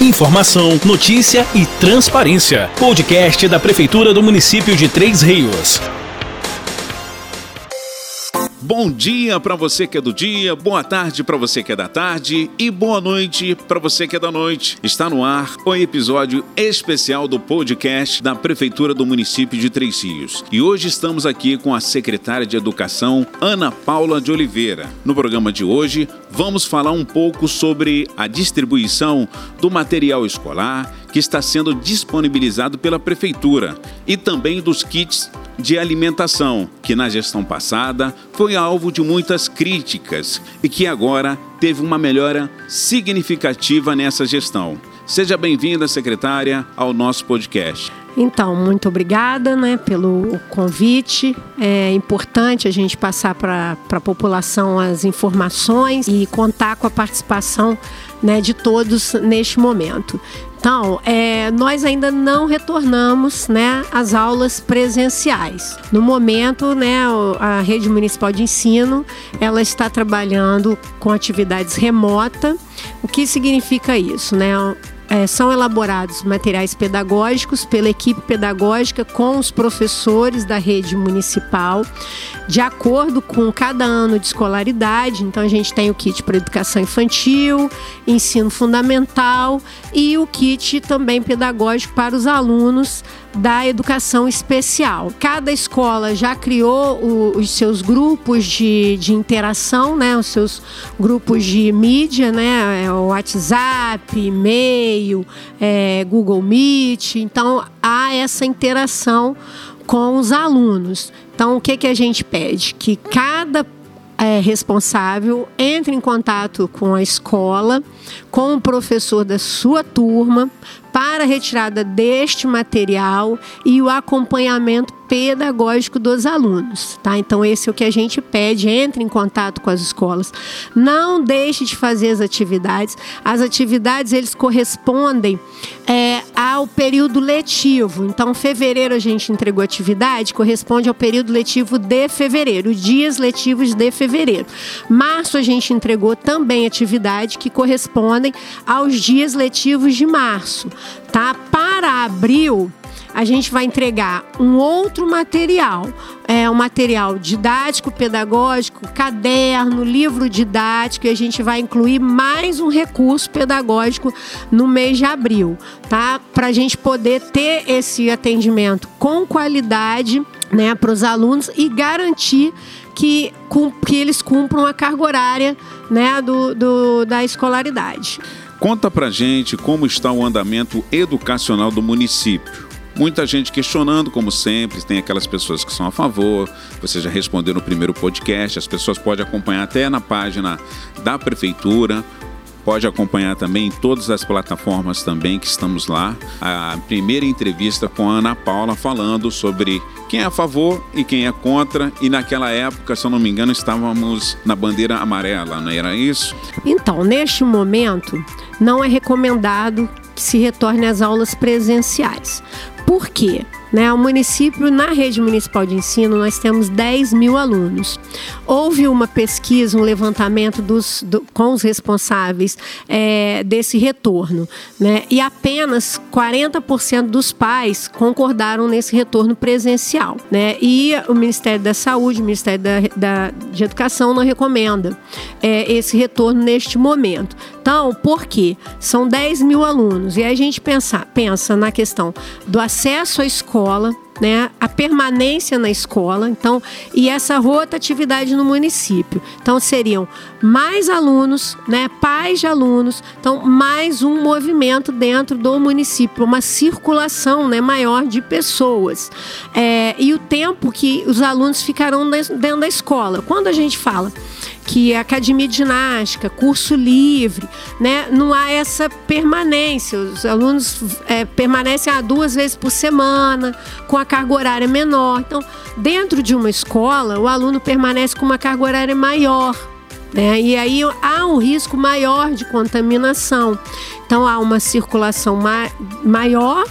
Informação, notícia e transparência. Podcast da Prefeitura do município de Três Rios. Bom dia para você que é do dia, boa tarde para você que é da tarde e boa noite para você que é da noite. Está no ar o episódio especial do podcast da Prefeitura do município de Três Rios. E hoje estamos aqui com a secretária de Educação, Ana Paula de Oliveira. No programa de hoje, vamos falar um pouco sobre a distribuição do material escolar que está sendo disponibilizado pela Prefeitura e também dos kits de alimentação, que na gestão passada foi alvo de muitas críticas e que agora teve uma melhora significativa nessa gestão. Seja bem-vinda, secretária, ao nosso podcast. Então, muito obrigada né, pelo convite. É importante a gente passar para a população as informações e contar com a participação né, de todos neste momento. Então, é, nós ainda não retornamos né, às aulas presenciais. No momento, né, a rede municipal de ensino ela está trabalhando com atividades remota. O que significa isso? Né? É, são elaborados materiais pedagógicos pela equipe pedagógica com os professores da rede municipal, de acordo com cada ano de escolaridade. Então, a gente tem o kit para educação infantil, ensino fundamental e o kit também pedagógico para os alunos da educação especial. Cada escola já criou o, os seus grupos de, de interação, né? os seus grupos de mídia, né? É o WhatsApp, e-mail, é, Google Meet. Então, há essa interação com os alunos. Então, o que, que a gente pede? Que cada é, responsável entre em contato com a escola, com o professor da sua turma, para a retirada deste material e o acompanhamento pedagógico dos alunos, tá? Então esse é o que a gente pede, entre em contato com as escolas. Não deixe de fazer as atividades. As atividades eles correspondem é, ao período letivo. Então fevereiro a gente entregou atividade, corresponde ao período letivo de fevereiro, dias letivos de fevereiro. Março a gente entregou também atividade que correspondem aos dias letivos de março, tá? Para abril a gente vai entregar um outro material, é um material didático, pedagógico, caderno, livro didático, e a gente vai incluir mais um recurso pedagógico no mês de abril, tá? Para a gente poder ter esse atendimento com qualidade, né, para os alunos e garantir que, que eles cumpram a carga horária, né, do, do da escolaridade. Conta pra gente como está o andamento educacional do município. Muita gente questionando, como sempre, tem aquelas pessoas que são a favor. Você já respondeu no primeiro podcast, as pessoas podem acompanhar até na página da prefeitura. Pode acompanhar também em todas as plataformas também que estamos lá. A primeira entrevista com a Ana Paula falando sobre quem é a favor e quem é contra. E naquela época, se eu não me engano, estávamos na bandeira amarela, não era isso? Então, neste momento, não é recomendado que se retorne às aulas presenciais. Por quê? Né? O município, na rede municipal de ensino, nós temos 10 mil alunos. Houve uma pesquisa, um levantamento dos, do, com os responsáveis é, desse retorno, né? e apenas 40% dos pais concordaram nesse retorno presencial. Né? E o Ministério da Saúde, o Ministério da, da de Educação não recomenda é, esse retorno neste momento. Então, por quê? São 10 mil alunos. E a gente pensa, pensa na questão do acesso à escola, escola né, a permanência na escola, então, e essa rotatividade no município. Então, seriam mais alunos, né, pais de alunos, então, mais um movimento dentro do município, uma circulação né, maior de pessoas. É, e o tempo que os alunos ficarão dentro da escola. Quando a gente fala que é academia de ginástica, curso livre, né? Não há essa permanência. Os alunos é, permanecem ah, duas vezes por semana, com a carga horária menor. Então, dentro de uma escola, o aluno permanece com uma carga horária maior. Né? E aí há um risco maior de contaminação. Então, há uma circulação ma maior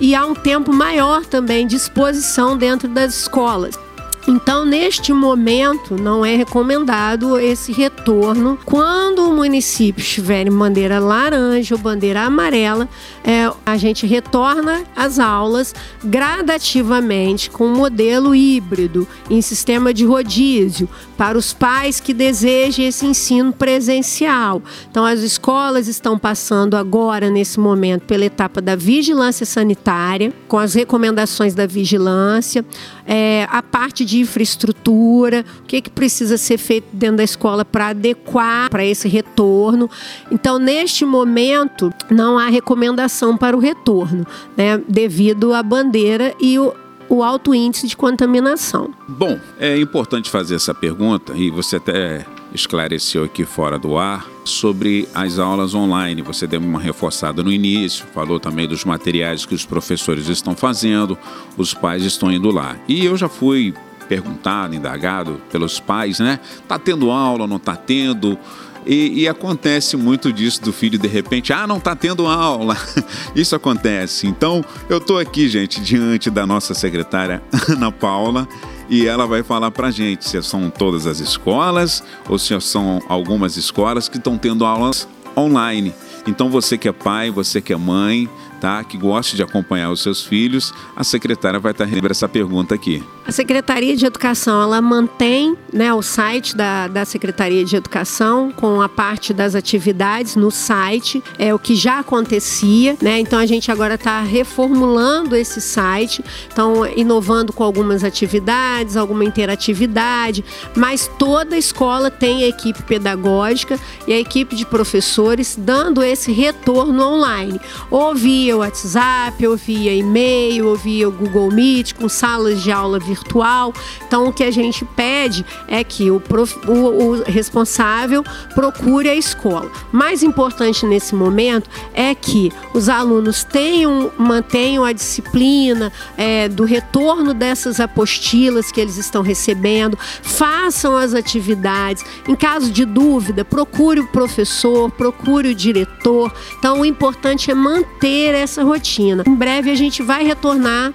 e há um tempo maior também de exposição dentro das escolas. Então, neste momento, não é recomendado esse retorno. Quando o município estiver em bandeira laranja ou bandeira amarela, é, a gente retorna às aulas gradativamente com um modelo híbrido, em sistema de rodízio, para os pais que desejem esse ensino presencial. Então, as escolas estão passando agora, nesse momento, pela etapa da vigilância sanitária, com as recomendações da vigilância, é, a parte de infraestrutura, o que, que precisa ser feito dentro da escola para adequar para esse retorno. Então, neste momento, não há recomendação para o retorno, né, devido à bandeira e o o alto índice de contaminação. Bom, é importante fazer essa pergunta e você até esclareceu aqui fora do ar sobre as aulas online. Você deu uma reforçada no início, falou também dos materiais que os professores estão fazendo, os pais estão indo lá. E eu já fui perguntado, indagado pelos pais, né? Tá tendo aula, não tá tendo? E, e, acontece muito disso do filho de repente, ah, não está tendo aula. Isso acontece. Então, eu estou aqui, gente, diante da nossa secretária Ana Paula e ela vai falar para gente se são todas as escolas ou se são algumas escolas que estão tendo aulas online. Então, você que é pai, você que é mãe, tá? que goste de acompanhar os seus filhos, a secretária vai estar respondendo essa pergunta aqui. A Secretaria de Educação, ela mantém né, o site da, da Secretaria de Educação com a parte das atividades no site, é o que já acontecia, né? Então a gente agora está reformulando esse site, então inovando com algumas atividades, alguma interatividade, mas toda escola tem a equipe pedagógica e a equipe de professores dando esse retorno online, ou via WhatsApp, ou via e-mail, ou via Google Meet, com salas de aula virtual. Então, o que a gente pede é que o, prof, o, o responsável procure a escola. Mais importante nesse momento é que os alunos tenham, mantenham a disciplina é, do retorno dessas apostilas que eles estão recebendo, façam as atividades. Em caso de dúvida, procure o professor, procure o diretor. Então, o importante é manter essa rotina. Em breve a gente vai retornar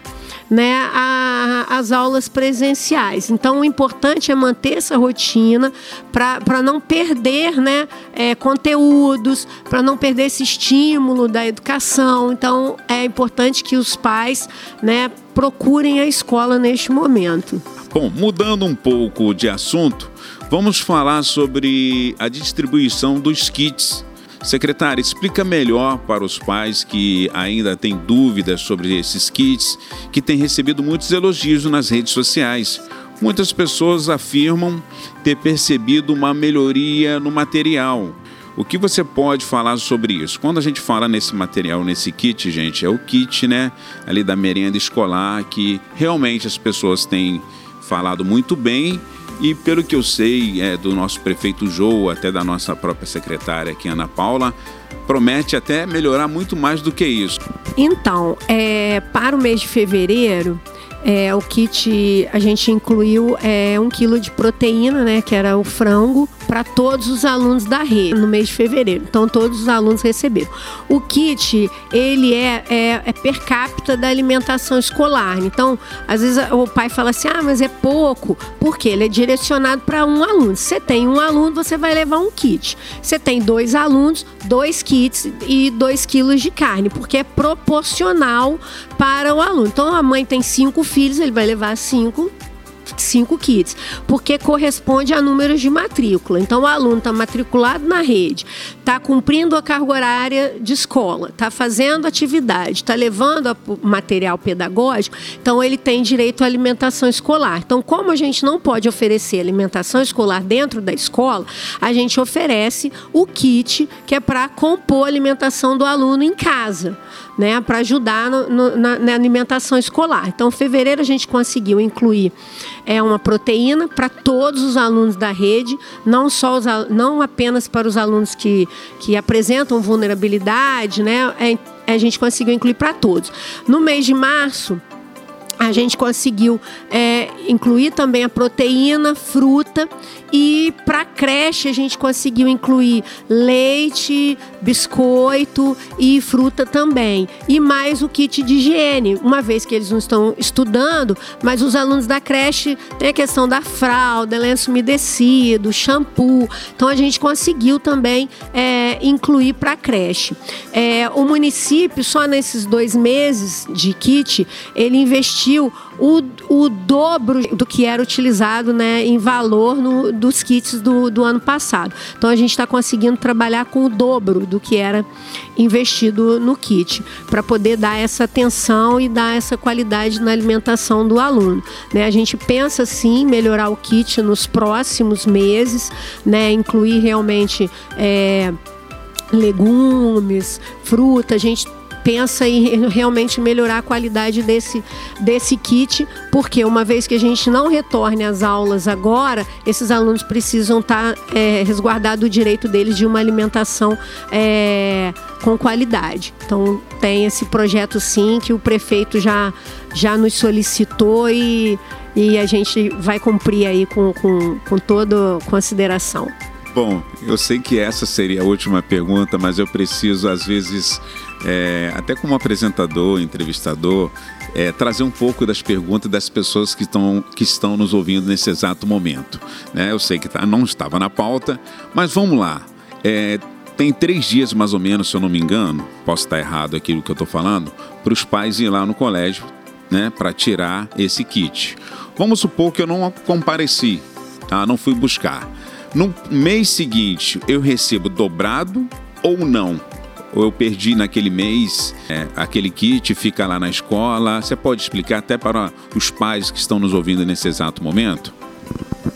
né, a, as aulas presenciais. Então, o importante é manter essa rotina para não perder né, é, conteúdos, para não perder esse estímulo da educação. Então, é importante que os pais né, procurem a escola neste momento. Bom, mudando um pouco de assunto, vamos falar sobre a distribuição dos kits Secretária, explica melhor para os pais que ainda têm dúvidas sobre esses kits, que têm recebido muitos elogios nas redes sociais. Muitas pessoas afirmam ter percebido uma melhoria no material. O que você pode falar sobre isso? Quando a gente fala nesse material, nesse kit, gente, é o kit, né, ali da merenda escolar, que realmente as pessoas têm falado muito bem e pelo que eu sei é, do nosso prefeito João, até da nossa própria secretária aqui, Ana Paula, promete até melhorar muito mais do que isso. Então, é, para o mês de fevereiro, é, o kit a gente incluiu é, um quilo de proteína, né, que era o frango, para todos os alunos da rede no mês de fevereiro. Então todos os alunos receberam. O kit ele é, é, é per capita da alimentação escolar. Então às vezes o pai fala assim, ah, mas é pouco, porque ele é direcionado para um aluno. Se você tem um aluno, você vai levar um kit. Você tem dois alunos, dois kits e dois quilos de carne, porque é proporcional para o aluno. Então a mãe tem cinco filhos, ele vai levar cinco cinco kits, porque corresponde a números de matrícula. Então, o aluno está matriculado na rede, está cumprindo a carga horária de escola, está fazendo atividade, está levando material pedagógico, então ele tem direito à alimentação escolar. Então, como a gente não pode oferecer alimentação escolar dentro da escola, a gente oferece o kit que é para compor a alimentação do aluno em casa né, para ajudar no, no, na, na, alimentação escolar. Então, em fevereiro a gente conseguiu incluir é, uma proteína para todos os alunos da rede, não só os, não apenas para os alunos que, que apresentam vulnerabilidade, né, é, a gente conseguiu incluir para todos. No mês de março a gente conseguiu é, incluir também a proteína, fruta e para creche a gente conseguiu incluir leite, biscoito e fruta também. E mais o kit de higiene, uma vez que eles não estão estudando, mas os alunos da creche têm a questão da fralda, lenço umedecido, shampoo. Então a gente conseguiu também é, incluir para creche. É, o município, só nesses dois meses de kit, ele investiu o, o dobro do que era utilizado né, em valor no, dos kits do, do ano passado. Então a gente está conseguindo trabalhar com o dobro do que era investido no kit, para poder dar essa atenção e dar essa qualidade na alimentação do aluno. Né? A gente pensa sim melhorar o kit nos próximos meses, né? incluir realmente. É, legumes, fruta, a gente pensa em realmente melhorar a qualidade desse, desse kit, porque uma vez que a gente não retorne às aulas agora, esses alunos precisam estar tá, é, resguardados o direito deles de uma alimentação é, com qualidade. Então tem esse projeto sim que o prefeito já, já nos solicitou e, e a gente vai cumprir aí com, com, com toda consideração. Bom, eu sei que essa seria a última pergunta, mas eu preciso, às vezes, é, até como apresentador, entrevistador, é, trazer um pouco das perguntas das pessoas que estão, que estão nos ouvindo nesse exato momento. Né? Eu sei que tá, não estava na pauta, mas vamos lá. É, tem três dias mais ou menos, se eu não me engano, posso estar errado aqui no que eu estou falando, para os pais ir lá no colégio né, para tirar esse kit. Vamos supor que eu não compareci, tá? não fui buscar. No mês seguinte, eu recebo dobrado ou não? ou eu perdi naquele mês é, aquele kit, fica lá na escola. Você pode explicar até para os pais que estão nos ouvindo nesse exato momento?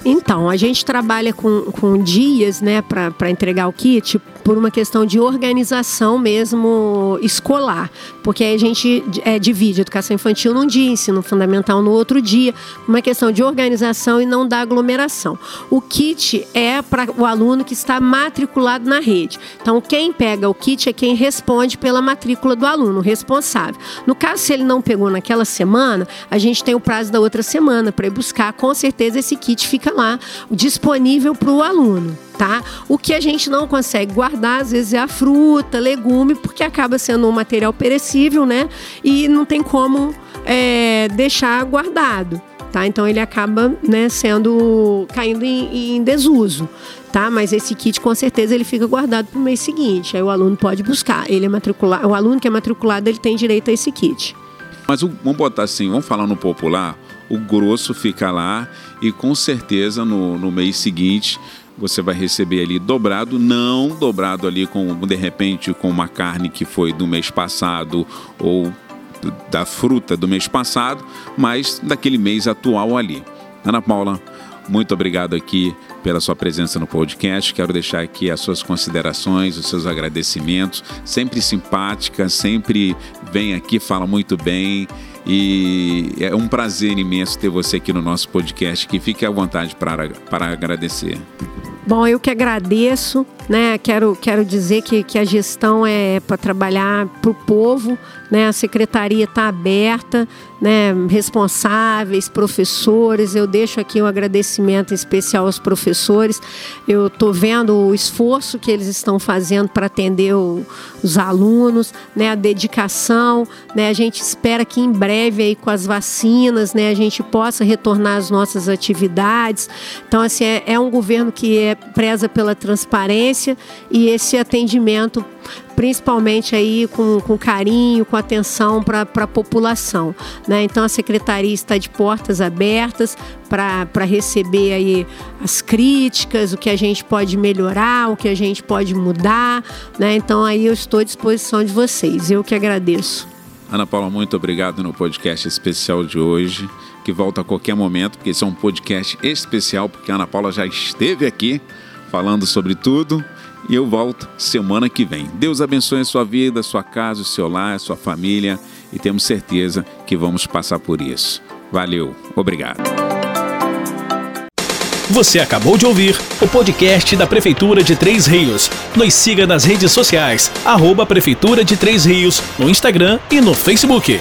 Então, a gente trabalha com, com dias né, para entregar o kit por uma questão de organização mesmo escolar, porque aí a gente é, divide educação infantil num dia, ensino fundamental no outro dia, uma questão de organização e não da aglomeração. O kit é para o aluno que está matriculado na rede. Então, quem pega o kit é quem responde pela matrícula do aluno, responsável. No caso, se ele não pegou naquela semana, a gente tem o prazo da outra semana para ir buscar. Com certeza, esse kit fica lá disponível para o aluno tá? O que a gente não consegue guardar, às vezes, é a fruta, legume, porque acaba sendo um material perecível, né? E não tem como é, deixar guardado. Tá? Então ele acaba né, sendo caindo em, em, desuso, tá? Mas esse kit com certeza ele fica guardado para o mês seguinte. Aí o aluno pode buscar. Ele é matriculado, o aluno que é matriculado ele tem direito a esse kit. Mas vamos botar assim, vamos falar no popular. O grosso fica lá e com certeza no, no mês seguinte você vai receber ali dobrado, não dobrado ali com de repente com uma carne que foi do mês passado ou da fruta do mês passado, mas daquele mês atual ali. Ana Paula, muito obrigado aqui pela sua presença no podcast. Quero deixar aqui as suas considerações, os seus agradecimentos. Sempre simpática, sempre vem aqui, fala muito bem. E é um prazer imenso ter você aqui no nosso podcast. Que fique à vontade para, para agradecer. Bom, eu que agradeço, né? Quero, quero dizer que, que a gestão é para trabalhar para o povo, né? A secretaria está aberta, né? Responsáveis, professores. Eu deixo aqui um agradecimento especial aos professores. Eu estou vendo o esforço que eles estão fazendo para atender o, os alunos, né? A dedicação, né? A gente espera que em breve aí com as vacinas, né? A gente possa retornar às nossas atividades. Então, assim, é, é um governo que é, preza pela transparência e esse atendimento principalmente aí com, com carinho, com atenção para a população. Né? Então a secretaria está de portas abertas para receber aí as críticas, o que a gente pode melhorar, o que a gente pode mudar. Né? Então aí eu estou à disposição de vocês. Eu que agradeço. Ana Paula, muito obrigado no podcast especial de hoje, que volta a qualquer momento, porque esse é um podcast especial, porque a Ana Paula já esteve aqui falando sobre tudo e eu volto semana que vem. Deus abençoe a sua vida, a sua casa, o seu lar, a sua família e temos certeza que vamos passar por isso. Valeu, obrigado. Você acabou de ouvir o podcast da Prefeitura de Três Rios. Nos siga nas redes sociais, arroba Prefeitura de Três Rios, no Instagram e no Facebook.